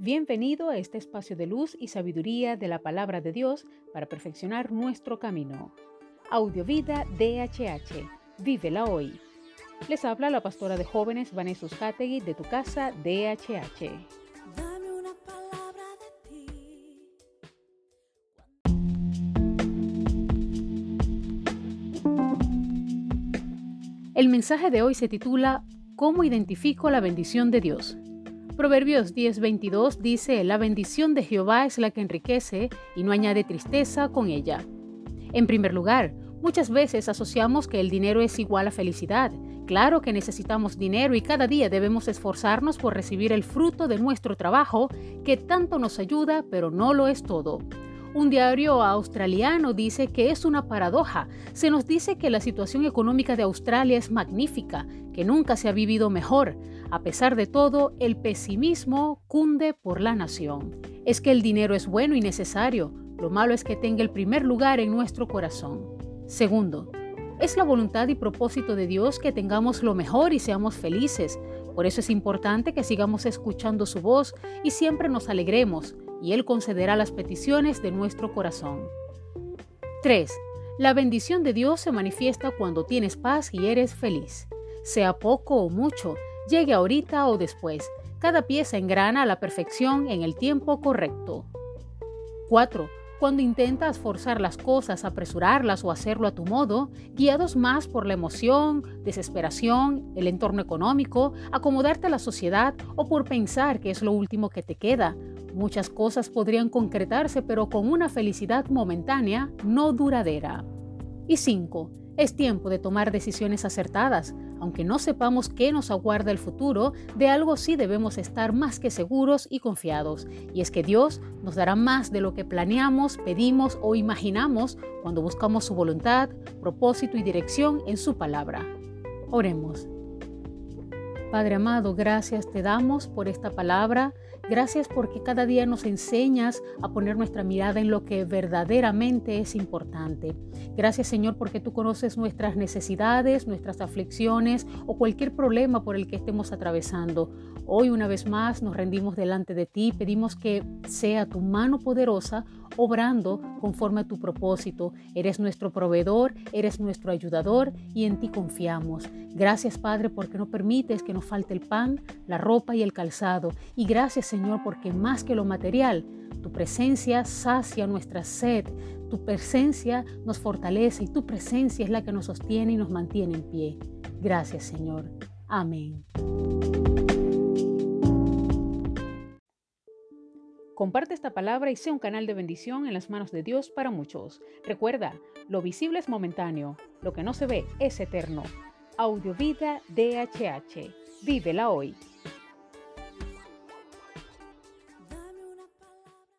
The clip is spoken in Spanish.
Bienvenido a este espacio de luz y sabiduría de la palabra de Dios para perfeccionar nuestro camino. Audiovida DHH. Vívela hoy. Les habla la pastora de jóvenes Vanessa Hategui de tu casa DHH. Dame una palabra de ti. El mensaje de hoy se titula ¿Cómo identifico la bendición de Dios? Proverbios 10:22 dice, La bendición de Jehová es la que enriquece y no añade tristeza con ella. En primer lugar, muchas veces asociamos que el dinero es igual a felicidad. Claro que necesitamos dinero y cada día debemos esforzarnos por recibir el fruto de nuestro trabajo, que tanto nos ayuda, pero no lo es todo. Un diario australiano dice que es una paradoja. Se nos dice que la situación económica de Australia es magnífica, que nunca se ha vivido mejor. A pesar de todo, el pesimismo cunde por la nación. Es que el dinero es bueno y necesario. Lo malo es que tenga el primer lugar en nuestro corazón. Segundo, es la voluntad y propósito de Dios que tengamos lo mejor y seamos felices. Por eso es importante que sigamos escuchando su voz y siempre nos alegremos y Él concederá las peticiones de nuestro corazón. 3. La bendición de Dios se manifiesta cuando tienes paz y eres feliz. Sea poco o mucho, llegue ahorita o después, cada pieza engrana a la perfección en el tiempo correcto. 4. Cuando intentas forzar las cosas, apresurarlas o hacerlo a tu modo, guiados más por la emoción, desesperación, el entorno económico, acomodarte a la sociedad o por pensar que es lo último que te queda, muchas cosas podrían concretarse pero con una felicidad momentánea, no duradera. Y 5. Es tiempo de tomar decisiones acertadas, aunque no sepamos qué nos aguarda el futuro, de algo sí debemos estar más que seguros y confiados, y es que Dios nos dará más de lo que planeamos, pedimos o imaginamos cuando buscamos su voluntad, propósito y dirección en su palabra. Oremos. Padre amado, gracias te damos por esta palabra. Gracias porque cada día nos enseñas a poner nuestra mirada en lo que verdaderamente es importante. Gracias Señor porque tú conoces nuestras necesidades, nuestras aflicciones o cualquier problema por el que estemos atravesando. Hoy una vez más nos rendimos delante de ti, pedimos que sea tu mano poderosa obrando conforme a tu propósito. Eres nuestro proveedor, eres nuestro ayudador y en ti confiamos. Gracias Padre porque no permites que nos falte el pan, la ropa y el calzado. Y gracias Señor porque más que lo material, tu presencia sacia nuestra sed, tu presencia nos fortalece y tu presencia es la que nos sostiene y nos mantiene en pie. Gracias Señor. Amén. Comparte esta palabra y sea un canal de bendición en las manos de Dios para muchos. Recuerda, lo visible es momentáneo, lo que no se ve es eterno. Audiovida DHH. Vívela hoy.